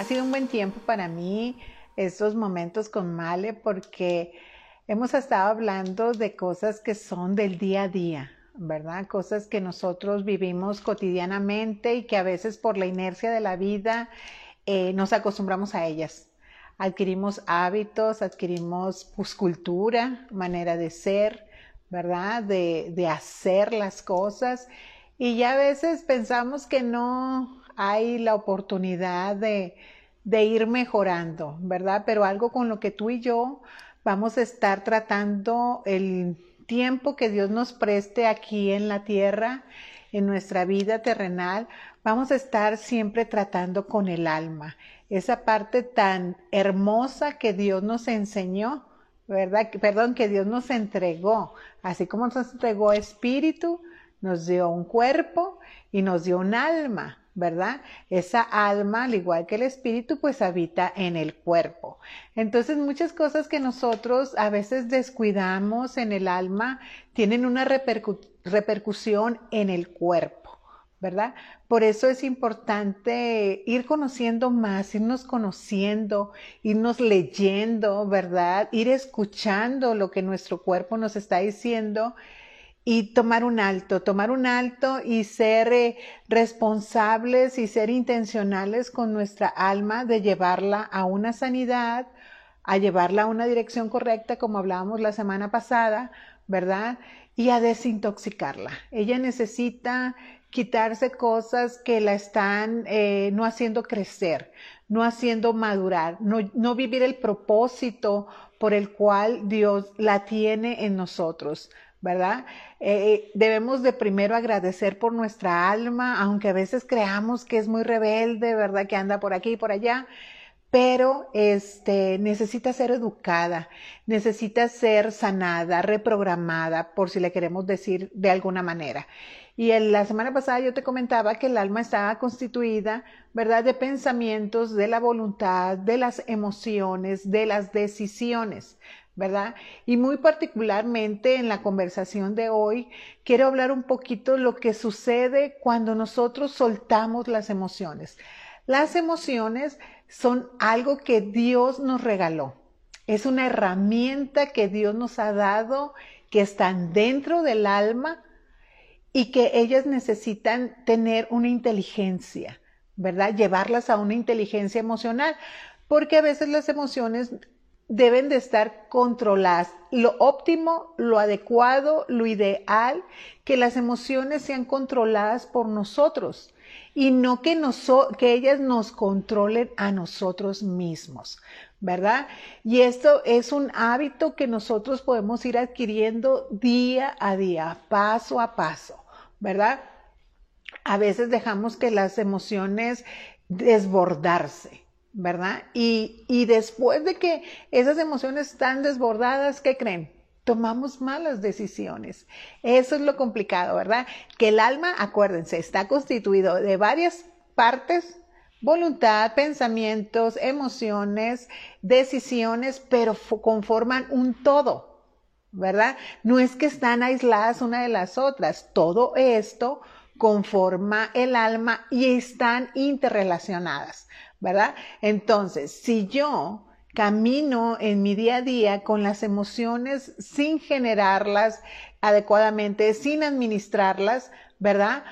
Ha sido un buen tiempo para mí estos momentos con Male porque hemos estado hablando de cosas que son del día a día, ¿verdad? Cosas que nosotros vivimos cotidianamente y que a veces por la inercia de la vida eh, nos acostumbramos a ellas. Adquirimos hábitos, adquirimos pues, cultura, manera de ser, ¿verdad? De, de hacer las cosas. Y ya a veces pensamos que no hay la oportunidad de, de ir mejorando, ¿verdad? Pero algo con lo que tú y yo vamos a estar tratando el tiempo que Dios nos preste aquí en la tierra, en nuestra vida terrenal, vamos a estar siempre tratando con el alma, esa parte tan hermosa que Dios nos enseñó, ¿verdad? Perdón, que Dios nos entregó, así como nos entregó espíritu, nos dio un cuerpo y nos dio un alma. ¿Verdad? Esa alma, al igual que el espíritu, pues habita en el cuerpo. Entonces, muchas cosas que nosotros a veces descuidamos en el alma tienen una repercusión en el cuerpo, ¿verdad? Por eso es importante ir conociendo más, irnos conociendo, irnos leyendo, ¿verdad? Ir escuchando lo que nuestro cuerpo nos está diciendo y tomar un alto, tomar un alto y ser eh, responsables y ser intencionales con nuestra alma de llevarla a una sanidad, a llevarla a una dirección correcta, como hablábamos la semana pasada, ¿verdad? Y a desintoxicarla. Ella necesita quitarse cosas que la están eh, no haciendo crecer, no haciendo madurar, no, no vivir el propósito por el cual Dios la tiene en nosotros. ¿Verdad? Eh, debemos de primero agradecer por nuestra alma, aunque a veces creamos que es muy rebelde, ¿verdad? Que anda por aquí y por allá, pero este, necesita ser educada, necesita ser sanada, reprogramada, por si le queremos decir de alguna manera. Y en la semana pasada yo te comentaba que el alma estaba constituida, ¿verdad?, de pensamientos, de la voluntad, de las emociones, de las decisiones. ¿Verdad? Y muy particularmente en la conversación de hoy, quiero hablar un poquito lo que sucede cuando nosotros soltamos las emociones. Las emociones son algo que Dios nos regaló. Es una herramienta que Dios nos ha dado, que están dentro del alma y que ellas necesitan tener una inteligencia, ¿verdad? Llevarlas a una inteligencia emocional, porque a veces las emociones deben de estar controladas. Lo óptimo, lo adecuado, lo ideal, que las emociones sean controladas por nosotros y no que, que ellas nos controlen a nosotros mismos, ¿verdad? Y esto es un hábito que nosotros podemos ir adquiriendo día a día, paso a paso, ¿verdad? A veces dejamos que las emociones desbordarse, ¿verdad? Y, y después de que esas emociones están desbordadas, ¿qué creen? Tomamos malas decisiones. Eso es lo complicado, ¿verdad? Que el alma, acuérdense, está constituido de varias partes, voluntad, pensamientos, emociones, decisiones, pero conforman un todo, ¿verdad? No es que están aisladas una de las otras. Todo esto conforma el alma y están interrelacionadas. ¿Verdad? Entonces, si yo camino en mi día a día con las emociones sin generarlas adecuadamente, sin administrarlas, ¿verdad?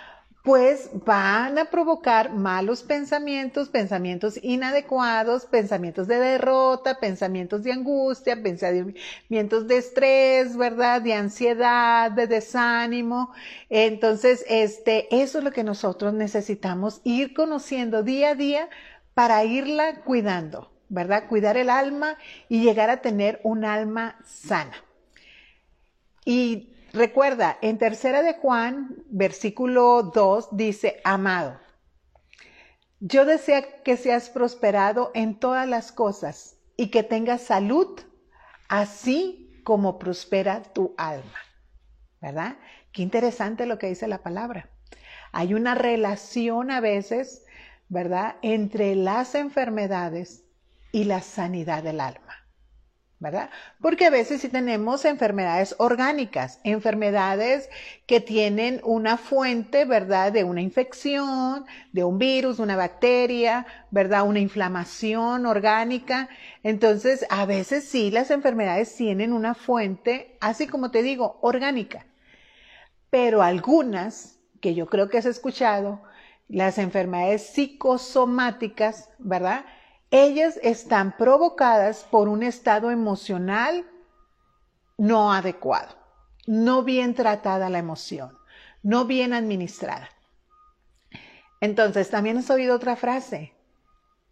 Pues van a provocar malos pensamientos, pensamientos inadecuados, pensamientos de derrota, pensamientos de angustia, pensamientos de estrés, ¿verdad? De ansiedad, de desánimo. Entonces, este, eso es lo que nosotros necesitamos ir conociendo día a día para irla cuidando, ¿verdad? Cuidar el alma y llegar a tener un alma sana. Y recuerda, en tercera de Juan, versículo 2, dice, amado, yo deseo que seas prosperado en todas las cosas y que tengas salud, así como prospera tu alma. ¿Verdad? Qué interesante lo que dice la palabra. Hay una relación a veces ¿verdad? Entre las enfermedades y la sanidad del alma. ¿verdad? Porque a veces sí tenemos enfermedades orgánicas, enfermedades que tienen una fuente, ¿verdad? De una infección, de un virus, una bacteria, ¿verdad? Una inflamación orgánica. Entonces, a veces sí las enfermedades tienen una fuente, así como te digo, orgánica. Pero algunas, que yo creo que has escuchado, las enfermedades psicosomáticas, ¿verdad? ellas están provocadas por un estado emocional no adecuado, no bien tratada la emoción, no bien administrada. Entonces, también has oído otra frase,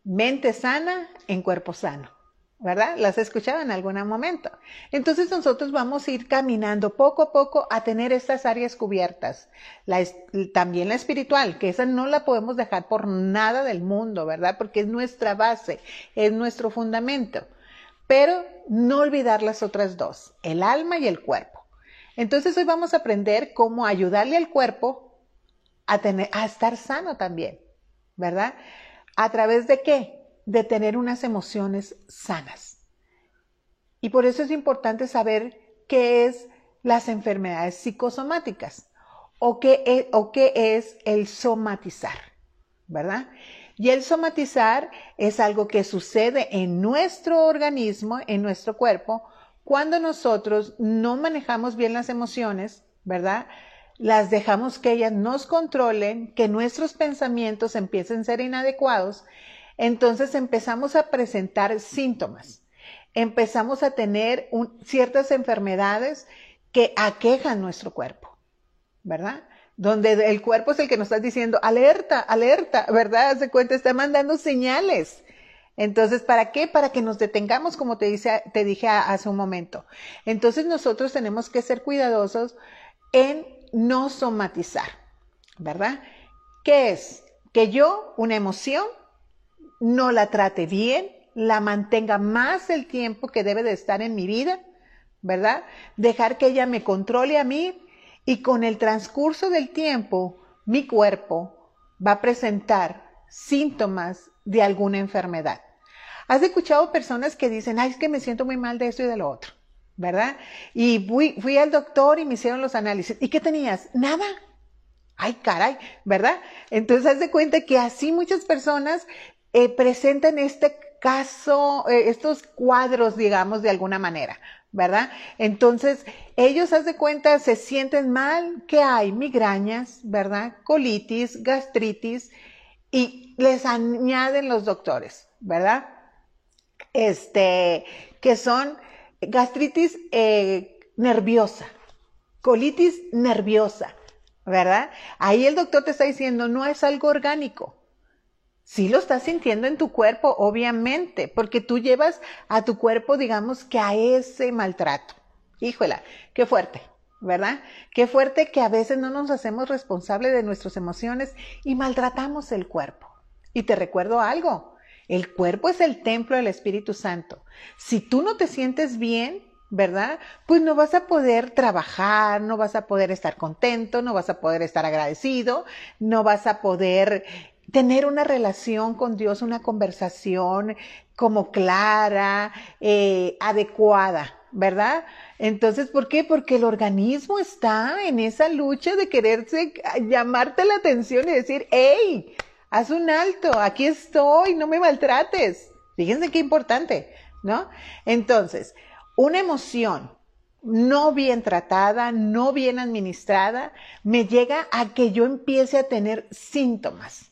mente sana en cuerpo sano. ¿Verdad? Las escuchado en algún momento. Entonces nosotros vamos a ir caminando poco a poco a tener estas áreas cubiertas. también la espiritual, que esa no la podemos dejar por nada del mundo, ¿verdad? Porque es nuestra base, es nuestro fundamento. Pero no olvidar las otras dos, el alma y el cuerpo. Entonces hoy vamos a aprender cómo ayudarle al cuerpo a, tener, a estar sano también, ¿verdad? ¿A través de qué? De tener unas emociones sanas. Y por eso es importante saber qué es las enfermedades psicosomáticas o qué es, o qué es el somatizar, ¿verdad? Y el somatizar es algo que sucede en nuestro organismo, en nuestro cuerpo, cuando nosotros no manejamos bien las emociones, ¿verdad? Las dejamos que ellas nos controlen, que nuestros pensamientos empiecen a ser inadecuados entonces empezamos a presentar síntomas, empezamos a tener ciertas enfermedades que aquejan nuestro cuerpo, ¿verdad? Donde el cuerpo es el que nos está diciendo, alerta, alerta, ¿verdad? Se cuenta, está mandando señales. Entonces, ¿para qué? Para que nos detengamos, como te, te dije hace un momento. Entonces, nosotros tenemos que ser cuidadosos en no somatizar, ¿verdad? ¿Qué es? Que yo, una emoción, no la trate bien, la mantenga más el tiempo que debe de estar en mi vida, ¿verdad? Dejar que ella me controle a mí y con el transcurso del tiempo mi cuerpo va a presentar síntomas de alguna enfermedad. ¿Has escuchado personas que dicen, ay, es que me siento muy mal de esto y de lo otro, ¿verdad? Y fui, al doctor y me hicieron los análisis. ¿Y qué tenías? Nada. Ay, caray, ¿verdad? Entonces, haz de cuenta que así muchas personas eh, presentan este caso, eh, estos cuadros, digamos, de alguna manera, ¿verdad? Entonces, ellos, haz de cuenta, se sienten mal, que hay migrañas, ¿verdad? Colitis, gastritis, y les añaden los doctores, ¿verdad? Este, que son gastritis eh, nerviosa, colitis nerviosa, ¿verdad? Ahí el doctor te está diciendo, no es algo orgánico, Sí lo estás sintiendo en tu cuerpo, obviamente, porque tú llevas a tu cuerpo, digamos, que a ese maltrato. Híjola, qué fuerte, ¿verdad? Qué fuerte que a veces no nos hacemos responsables de nuestras emociones y maltratamos el cuerpo. Y te recuerdo algo, el cuerpo es el templo del Espíritu Santo. Si tú no te sientes bien, ¿verdad? Pues no vas a poder trabajar, no vas a poder estar contento, no vas a poder estar agradecido, no vas a poder tener una relación con Dios, una conversación como clara, eh, adecuada, ¿verdad? Entonces, ¿por qué? Porque el organismo está en esa lucha de quererse llamarte la atención y decir, hey, haz un alto, aquí estoy, no me maltrates. Fíjense qué importante, ¿no? Entonces, una emoción no bien tratada, no bien administrada, me llega a que yo empiece a tener síntomas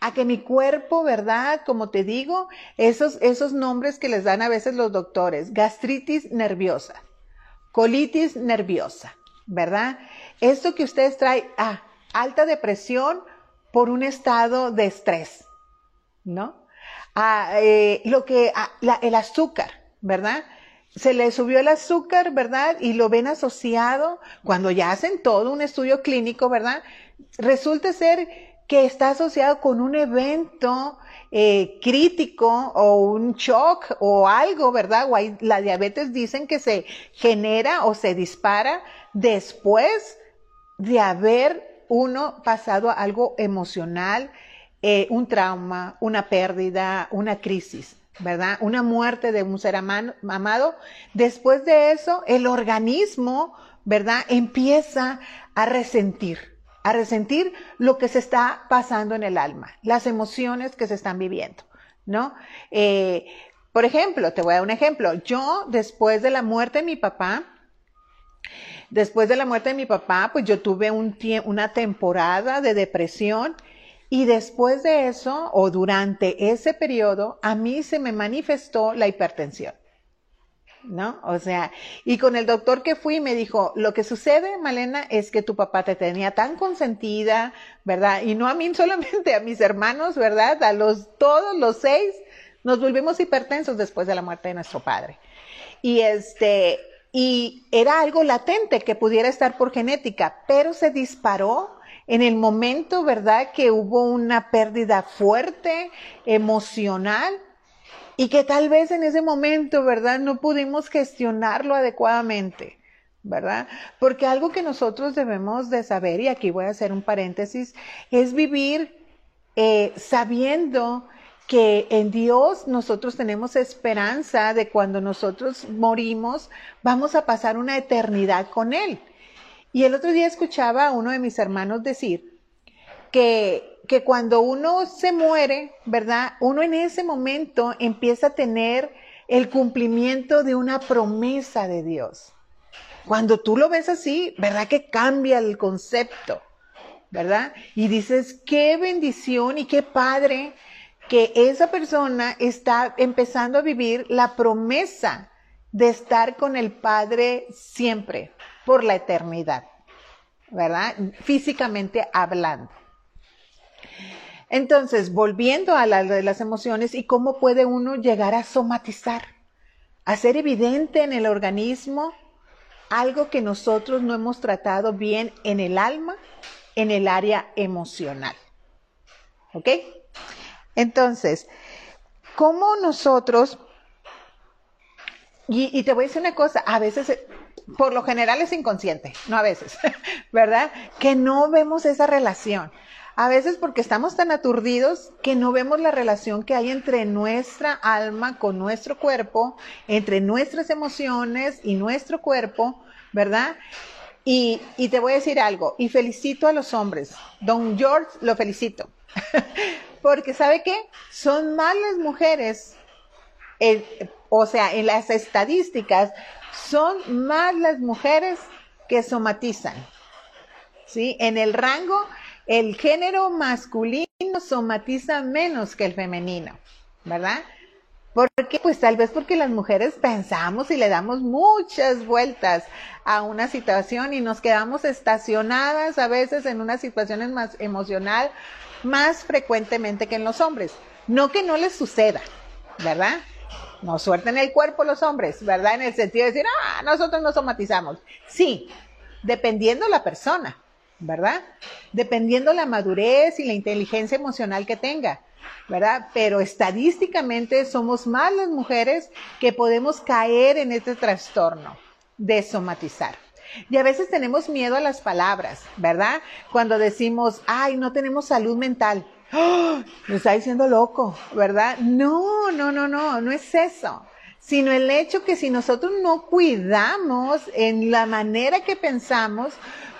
a que mi cuerpo, ¿verdad? Como te digo, esos, esos nombres que les dan a veces los doctores, gastritis nerviosa, colitis nerviosa, ¿verdad? Esto que ustedes traen, ah, alta depresión por un estado de estrés, ¿no? Ah, eh, lo que, ah, el azúcar, ¿verdad? se le subió el azúcar, ¿verdad? Y lo ven asociado, cuando ya hacen todo un estudio clínico, ¿verdad? Resulta ser que está asociado con un evento eh, crítico o un shock o algo, ¿verdad? O la diabetes dicen que se genera o se dispara después de haber uno pasado algo emocional, eh, un trauma, una pérdida, una crisis, ¿verdad? Una muerte de un ser amado. Después de eso, el organismo, ¿verdad? Empieza a resentir, a resentir lo que se está pasando en el alma, las emociones que se están viviendo, ¿no? Eh, por ejemplo, te voy a dar un ejemplo. Yo, después de la muerte de mi papá, después de la muerte de mi papá, pues yo tuve un una temporada de depresión y después de eso, o durante ese periodo, a mí se me manifestó la hipertensión. ¿No? O sea, y con el doctor que fui me dijo, lo que sucede, Malena, es que tu papá te tenía tan consentida, ¿verdad? Y no a mí solamente, a mis hermanos, ¿verdad? A los, todos los seis, nos volvimos hipertensos después de la muerte de nuestro padre. Y este, y era algo latente que pudiera estar por genética, pero se disparó en el momento, ¿verdad? Que hubo una pérdida fuerte, emocional, y que tal vez en ese momento, ¿verdad? No pudimos gestionarlo adecuadamente. ¿verdad? Porque algo que nosotros debemos de saber, y aquí voy a hacer un paréntesis, es vivir eh, sabiendo que en Dios nosotros tenemos esperanza de cuando nosotros morimos, vamos a pasar una eternidad con Él. Y el otro día escuchaba a uno de mis hermanos decir que, que cuando uno se muere, ¿verdad? Uno en ese momento empieza a tener el cumplimiento de una promesa de Dios. Cuando tú lo ves así, ¿verdad? Que cambia el concepto, ¿verdad? Y dices, qué bendición y qué padre que esa persona está empezando a vivir la promesa de estar con el Padre siempre, por la eternidad, ¿verdad? Físicamente hablando. Entonces, volviendo a la de las emociones y cómo puede uno llegar a somatizar, a ser evidente en el organismo algo que nosotros no hemos tratado bien en el alma, en el área emocional. ¿Ok? Entonces, ¿cómo nosotros, y, y, te voy a decir una cosa, a veces por lo general es inconsciente, no a veces, ¿verdad? Que no vemos esa relación. A veces porque estamos tan aturdidos que no vemos la relación que hay entre nuestra alma con nuestro cuerpo, entre nuestras emociones y nuestro cuerpo, ¿verdad? Y, te voy a decir algo, y felicito a los hombres. Don George, lo felicito. porque ¿sabe qué? Son más las mujeres, o sea, en las estadísticas, son más las mujeres que somatizan. ¿Sí? En el rango, el género masculino somatiza menos que el femenino, ¿verdad? ¿Por qué? Pues tal vez porque las mujeres pensamos y le damos muchas vueltas a una situación y nos quedamos estacionadas a veces en unas situaciones más emocional más frecuentemente que en los hombres. No que no les suceda, ¿verdad? No suelten el cuerpo los hombres, ¿verdad? En el sentido de decir, ah, nosotros no somatizamos. Sí, dependiendo la persona, ¿verdad? Dependiendo la madurez y la inteligencia emocional que tenga, ¿verdad? Pero estadísticamente somos más las mujeres que podemos caer en este trastorno de somatizar. Y a veces tenemos miedo a las palabras, ¿verdad? Cuando decimos, ay, no tenemos salud mental. ¡Oh! Está diciendo loco, ¿verdad? No, no, no, no, no es eso. Sino el hecho que si nosotros no cuidamos en la manera que pensamos,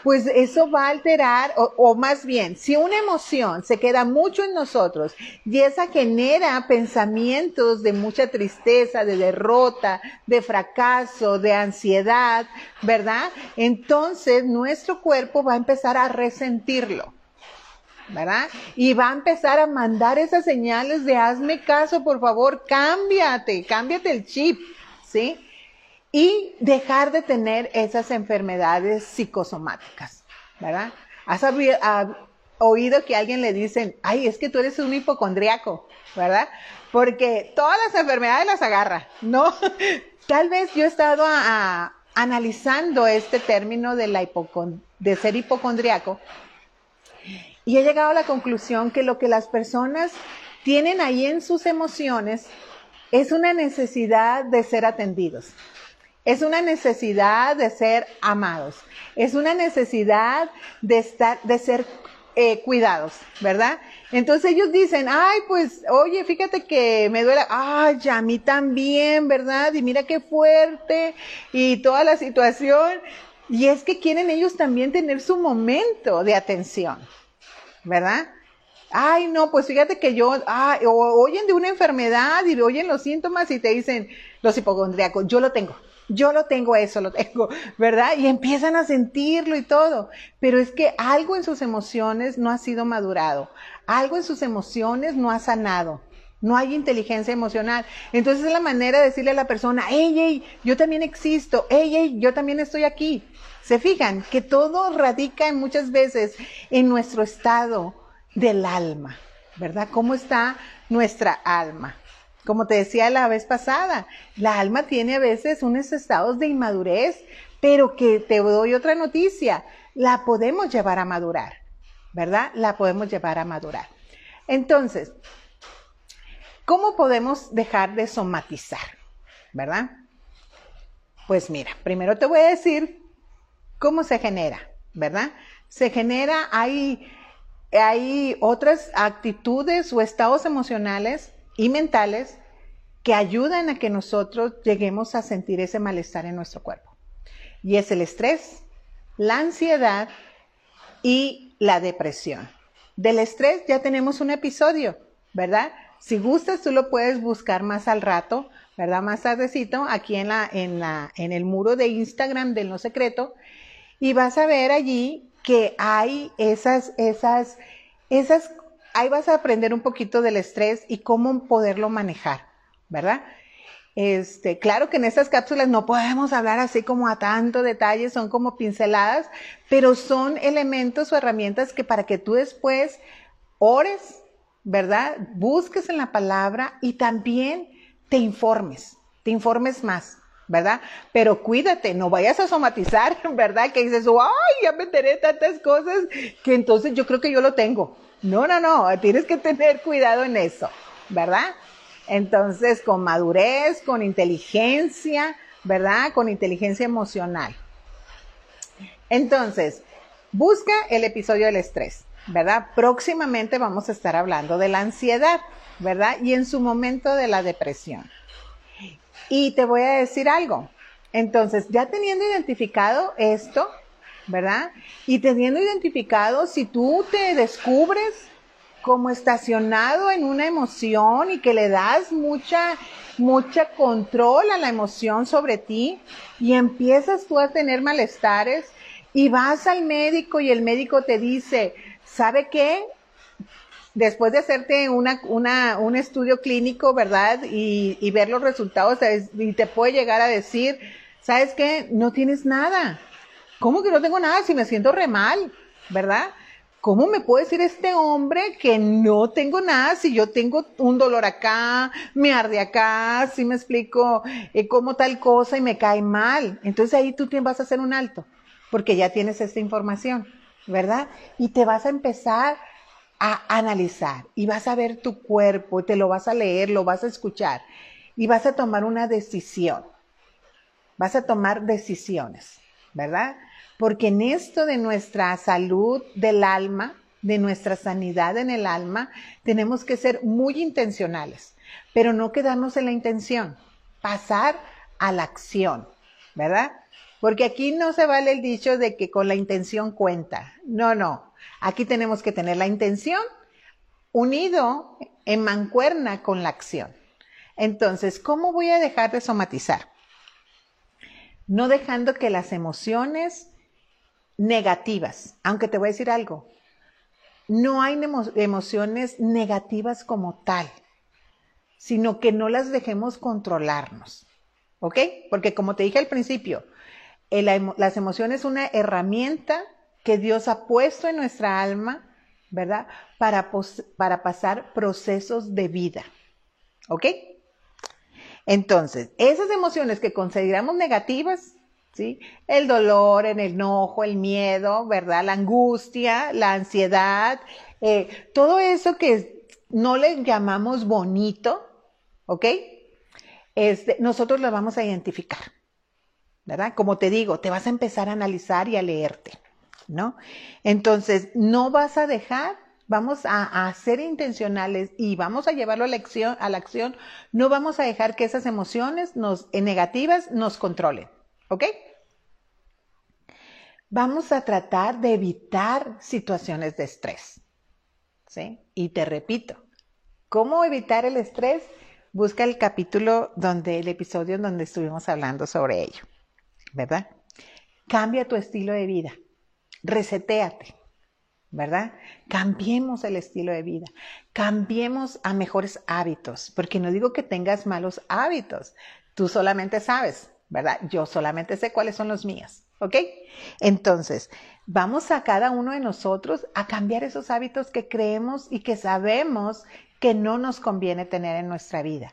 pues eso va a alterar, o, más bien, si una emoción se queda mucho en nosotros y esa genera pensamientos de mucha tristeza, de derrota, de fracaso, de ansiedad, ¿verdad? Entonces nuestro cuerpo va a empezar a resentirlo. ¿verdad? Y va a empezar a mandar esas señales de hazme caso, por favor, cámbiate, cámbiate el chip, ¿sí? Y dejar de tener esas enfermedades psicosomáticas, ¿verdad? ¿Has oído que alguien le dicen, ay, es que tú eres un hipocondriaco, ¿verdad? Porque todas las enfermedades las agarra, ¿no? Tal vez yo he estado analizando este término de, la de ser hipocondriaco y he llegado a la conclusión que lo que las personas tienen ahí en sus emociones es una necesidad de ser atendidos. Es una necesidad de ser amados. Es una necesidad de estar, de ser eh, cuidados, ¿verdad? Entonces ellos dicen, ay, pues, oye, fíjate que me duele, ay, a mí también, ¿verdad? Y mira qué fuerte y toda la situación. Y es que quieren ellos también tener su momento de atención, ¿verdad? Ay, no, pues fíjate que yo, ay, o oyen de una enfermedad y oyen los síntomas y te dicen los hipocondríacos, yo lo tengo, yo lo tengo, eso lo tengo, ¿verdad? Y empiezan a sentirlo y todo. Pero es que algo en sus emociones no ha sido madurado, algo en sus emociones no ha sanado. No hay inteligencia emocional. Entonces es la manera de decirle a la persona, hey, hey, yo también existo, hey, hey, yo también estoy aquí. Se fijan que todo radica en muchas veces en nuestro estado del alma, ¿verdad? ¿Cómo está nuestra alma? Como te decía la vez pasada, la alma tiene a veces unos estados de inmadurez, pero que te doy otra noticia, la podemos llevar a madurar, ¿verdad? La podemos llevar a madurar. Entonces, ¿cómo podemos dejar de somatizar? ¿Verdad? Pues mira, primero te voy a decir cómo se genera, ¿verdad? Se genera, hay, hay otras actitudes o estados emocionales y mentales que ayudan a que nosotros lleguemos a sentir ese malestar en nuestro cuerpo. Y es el estrés, la ansiedad y la depresión. Del estrés ya tenemos un episodio, ¿verdad? Si gustas, tú lo puedes buscar más al rato, ¿verdad? Más tardecito, aquí en, la, en, la, en el muro de Instagram del No Secreto, y vas a ver allí que hay esas, esas, esas ahí vas a aprender un poquito del estrés y cómo poderlo manejar, ¿verdad? Este, claro que en estas cápsulas no podemos hablar así como a tanto detalle, son como pinceladas, pero son elementos o herramientas que para que tú después ores, ¿verdad? Busques en la palabra y también te informes, te informes más. ¿verdad? Pero cuídate, no vayas a somatizar, ¿verdad? Que dices, ay, ya me enteré tantas cosas que entonces yo creo que yo lo tengo, no, no, no, tienes que tener cuidado en eso, ¿verdad? Entonces, con madurez, con inteligencia, ¿verdad? Con inteligencia emocional. Entonces, busca el episodio del estrés, ¿verdad? Próximamente vamos a estar hablando de la ansiedad, ¿verdad? Y en su momento de la depresión. Y te voy a decir algo. Entonces, ya teniendo identificado esto, ¿verdad? Y teniendo identificado, si tú te descubres como estacionado en una emoción y que le das mucha, mucha control a la emoción sobre ti y empiezas tú a tener malestares y vas al médico y el médico te dice, ¿sabe qué? Después de hacerte una, una, un estudio clínico, ¿verdad? Y, ver los resultados y te puede llegar a decir, ¿sabes qué? No tienes nada ¿Cómo que no tengo nada si me siento re mal? ¿Verdad? ¿Cómo me puede decir este hombre que no tengo nada si yo tengo un dolor acá, me arde acá, si me explico eh, como tal cosa y me cae mal? Entonces ahí tú vas a hacer un alto, porque ya tienes esta información, ¿verdad? Y te vas a empezar a analizar y vas a ver tu cuerpo, te lo vas a leer, lo vas a escuchar y vas a tomar una decisión. Vas a tomar decisiones, ¿verdad? Porque en esto de nuestra salud del alma, de nuestra sanidad en el alma, tenemos que ser muy intencionales, pero no quedarnos en la intención, pasar a la acción, ¿verdad? Porque aquí no se vale el dicho de que con la intención cuenta. No, no. Aquí tenemos que tener la intención unido en mancuerna con la acción. Entonces, ¿cómo voy a dejar de somatizar? No dejando que las emociones negativas, aunque te voy a decir algo, no hay emociones negativas como tal, sino que no las dejemos controlarnos, ¿ok? Porque como te dije al principio, las emociones es una herramienta que Dios ha puesto en nuestra alma, ¿verdad? Para, para pasar procesos de vida, ¿ok? Entonces, esas emociones que consideramos negativas, ¿sí? El dolor, el enojo, el miedo, ¿verdad? La angustia, la ansiedad, eh, todo eso que no le llamamos bonito, ¿ok? Este, nosotros lo vamos a identificar, ¿verdad? Como te digo, te vas a empezar a analizar y a leerte, ¿no? Entonces, no vas a dejar, vamos a, ser intencionales y vamos a llevarlo a la, acción, a la acción, no vamos a dejar que esas emociones nos, eh, negativas nos controlen, ¿ok? Vamos a tratar de evitar situaciones de estrés, ¿sí? Y te repito, ¿cómo evitar el estrés? Busca el capítulo donde, el episodio donde estuvimos hablando sobre ello, ¿verdad? Cambia tu estilo de vida resetéate, ¿verdad? Cambiemos el estilo de vida, cambiemos a mejores hábitos, porque no digo que tengas malos hábitos, tú solamente sabes, ¿verdad? Yo solamente sé cuáles son los míos, ¿ok? Entonces, vamos a cada uno de nosotros a cambiar esos hábitos que creemos y que sabemos que no nos conviene tener en nuestra vida.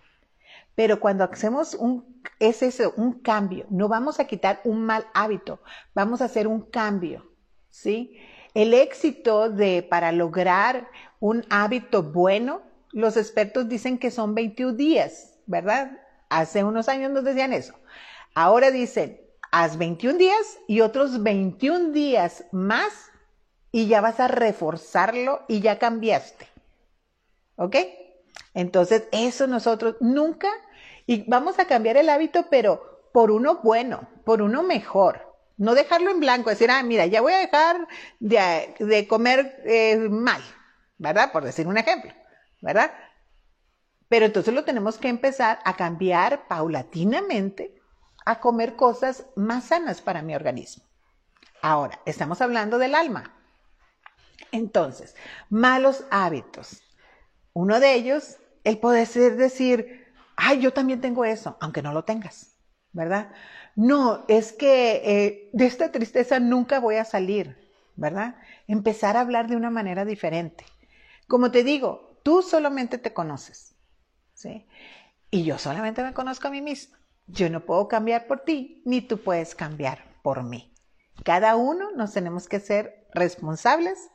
Pero cuando hacemos un, es eso, un cambio, no vamos a quitar un mal hábito, vamos a hacer un cambio. ¿sí? El éxito de, para lograr un hábito bueno, los expertos dicen que son 21 días, ¿verdad? Hace unos años nos decían eso. Ahora dicen, haz 21 días y otros 21 días más y ya vas a reforzarlo y ya cambiaste. ¿Ok? Entonces, eso nosotros nunca, y vamos a cambiar el hábito, pero por uno bueno, por uno mejor. No dejarlo en blanco, decir, ah, mira, ya voy a dejar de, comer eh, mal, ¿verdad? Por decir un ejemplo, ¿verdad? Pero entonces lo tenemos que empezar a cambiar paulatinamente a comer cosas más sanas para mi organismo. Ahora, estamos hablando del alma. Entonces, malos hábitos. Uno de ellos, el poder decir, ay, yo también tengo eso, aunque no lo tengas, ¿verdad? no, es que eh, de esta tristeza nunca voy a salir, ¿verdad? Empezar a hablar de una manera diferente. Como te digo, tú solamente te conoces, ¿sí? Y yo solamente me conozco a mí misma. Yo no puedo cambiar por ti, ni tú puedes cambiar por mí. Cada uno nos tenemos que ser responsables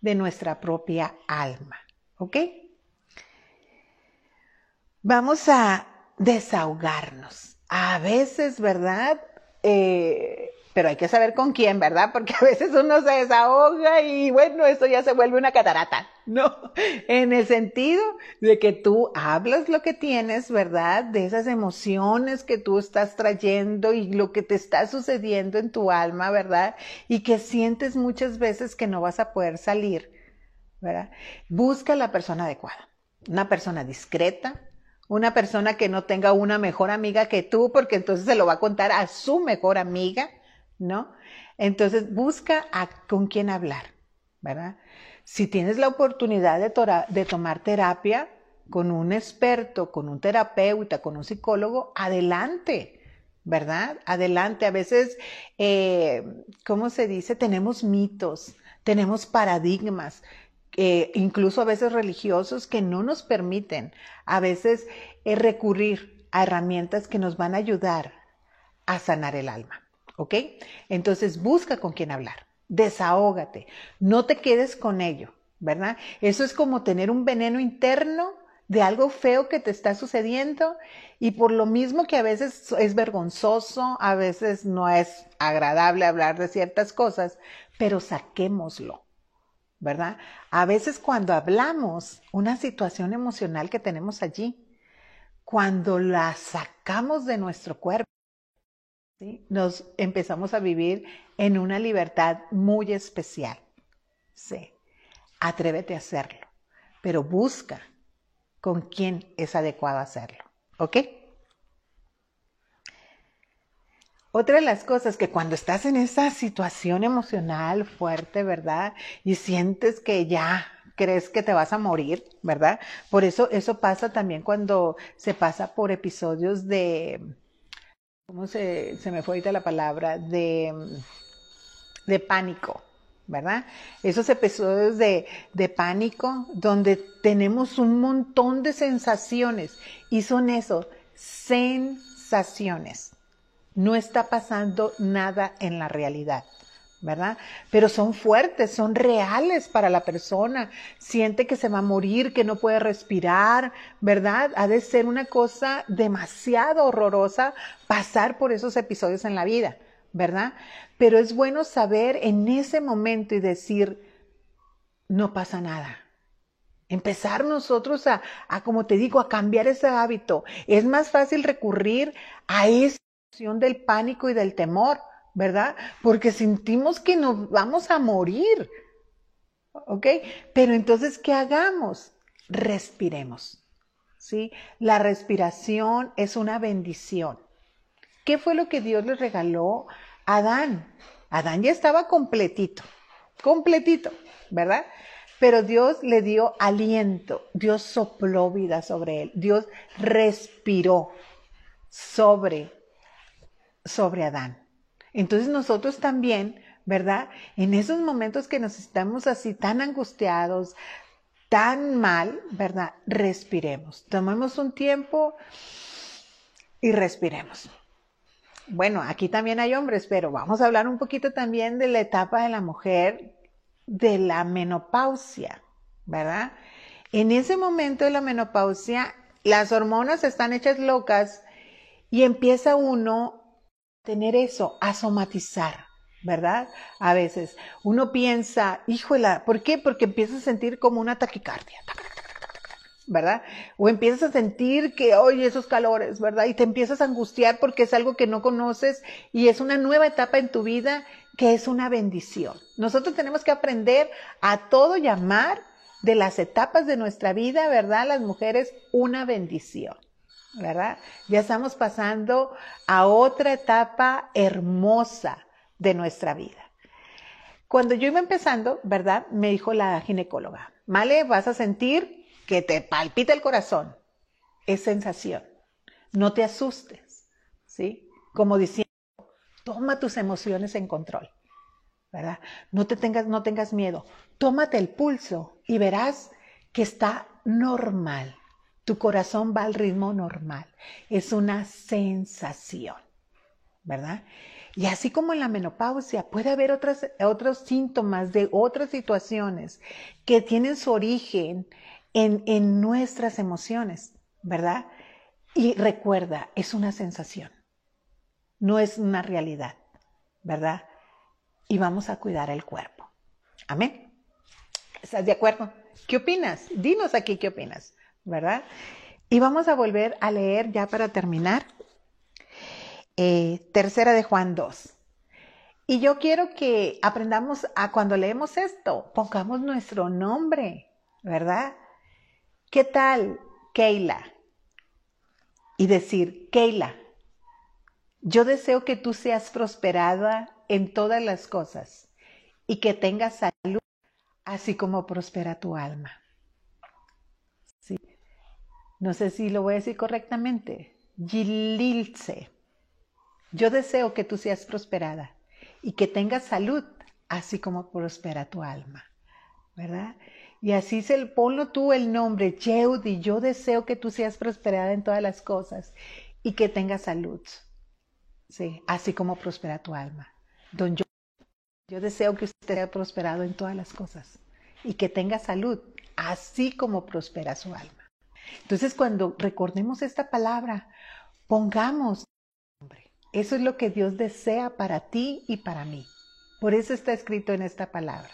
de nuestra propia alma, ¿ok? Vamos a desahogarnos a veces, ¿verdad? Eh, pero hay que saber con quién, ¿verdad? Porque a veces uno se desahoga y bueno, eso ya se vuelve una catarata, ¿no? En el sentido de que tú hablas lo que tienes, ¿verdad? De esas emociones que tú estás trayendo y lo que te está sucediendo en tu alma, ¿verdad? Y que sientes muchas veces que no vas a poder salir, ¿verdad? Busca la persona adecuada, una persona discreta, una persona que no tenga una mejor amiga que tú, porque entonces se lo va a contar a su mejor amiga, ¿no? Entonces busca con quién hablar, ¿verdad? Si tienes la oportunidad de, de tomar terapia con un experto, con un terapeuta, con un psicólogo, adelante, ¿verdad? Adelante. A veces, eh, ¿cómo se dice? Tenemos mitos, tenemos paradigmas eh, incluso a veces religiosos, que no nos permiten a veces eh, recurrir a herramientas que nos van a ayudar a sanar el alma. ¿Ok? Entonces busca con quién hablar, desahógate, no te quedes con ello, ¿verdad? Eso es como tener un veneno interno de algo feo que te está sucediendo y por lo mismo que a veces es vergonzoso, a veces no es agradable hablar de ciertas cosas, pero saquémoslo. ¿verdad? A veces cuando hablamos una situación emocional que tenemos allí, cuando la sacamos de nuestro cuerpo, nos empezamos a vivir en una libertad muy especial. Sí, atrévete a hacerlo, pero busca con quién es adecuado hacerlo, ¿ok? Otra de las cosas que cuando estás en esa situación emocional fuerte, ¿verdad? Y sientes que ya crees que te vas a morir, ¿verdad? Por eso eso pasa también cuando se pasa por episodios de, ¿cómo se, se me fue ahorita la palabra? De, de pánico, ¿verdad? Esos episodios de, de, pánico donde tenemos un montón de sensaciones y son eso, sensaciones no está pasando nada en la realidad. ¿Verdad? Pero son fuertes, son reales para la persona. Siente que se va a morir, que no puede respirar, ¿verdad? Ha de ser una cosa demasiado horrorosa pasar por esos episodios en la vida. ¿verdad? Pero es bueno saber en ese momento y decir, no pasa nada. Empezar nosotros a, a, como te digo, a cambiar ese hábito. Es más fácil recurrir a esa emoción del pánico y del temor, ¿verdad? Porque sentimos que nos vamos a morir. ¿Ok? Pero entonces, ¿qué hagamos? Respiremos. ¿Sí? La respiración es una bendición. ¿Qué fue lo que Dios le regaló a Adán? Adán ya estaba completito, completito, ¿verdad? Pero Dios le dio aliento, Dios sopló vida sobre él, Dios respiró sobre, sobre Adán. Entonces nosotros también, ¿verdad? En esos momentos que nos estamos así tan angustiados, tan mal, ¿verdad? Respiremos. Tomemos un tiempo y respiremos. Bueno, aquí también hay hombres, pero vamos a hablar un poquito también de la etapa de la mujer de la menopausia, ¿verdad? En ese momento de la menopausia, las hormonas están hechas locas y empieza uno tener eso, a somatizar, ¿verdad? A veces uno piensa, híjola, ¿por qué? Porque empieza a sentir como una taquicardia. ¿verdad? O empiezas a sentir que, oye, esos calores, ¿verdad? Y te empiezas a angustiar porque es algo que no conoces y es una nueva etapa en tu vida que es una bendición. Nosotros tenemos que aprender a todo llamar de las etapas de nuestra vida, ¿verdad? Las mujeres, una bendición, ¿verdad? Ya estamos pasando a otra etapa hermosa de nuestra vida. Cuando yo iba empezando, ¿verdad? Me dijo la ginecóloga, Male, vas a sentir que te palpita el corazón, es sensación. No te asustes, ¿sí? Como diciendo, toma tus emociones en control, ¿verdad? No te tengas, no tengas miedo. Tómate el pulso y verás que está normal. Tu corazón va al ritmo normal. Es una sensación, ¿verdad? Y así como en la menopausia, puede haber otros síntomas de otras situaciones que tienen su origen en, nuestras emociones, ¿verdad? Y recuerda, es una sensación, no es una realidad, ¿verdad? Y vamos a cuidar el cuerpo. Amén. ¿Estás de acuerdo? ¿Qué opinas? Dinos aquí qué opinas, ¿verdad? Y vamos a volver a leer ya para terminar. Eh, tercera de Juan 2. Y yo quiero que aprendamos a cuando leemos esto, pongamos nuestro nombre, ¿verdad? ¿Qué tal, Keila? Y decir, Keila, yo deseo que tú seas prosperada en todas las cosas y que tengas salud, así como prospera tu alma. No sé si lo voy a decir correctamente. Gililce. Yo deseo que tú seas prosperada y que tengas salud, así como prospera tu alma. ¿Verdad? Y así se ponlo tú el nombre, Yeudi, yo deseo que tú seas prosperada en todas las cosas y que tengas salud. Sí, así como prospera tu alma. Don yo, yo deseo que usted sea prosperado en todas las cosas y que tenga salud, así como prospera su alma. Entonces, cuando recordemos esta palabra, pongamos nombre. Eso es lo que Dios desea para ti y para mí. Por eso está escrito en esta palabra.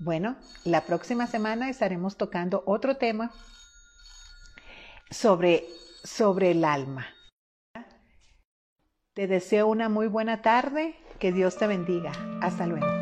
Bueno, la próxima semana estaremos tocando otro tema sobre, sobre el alma. Te deseo una muy buena tarde, que Dios te bendiga. Hasta luego.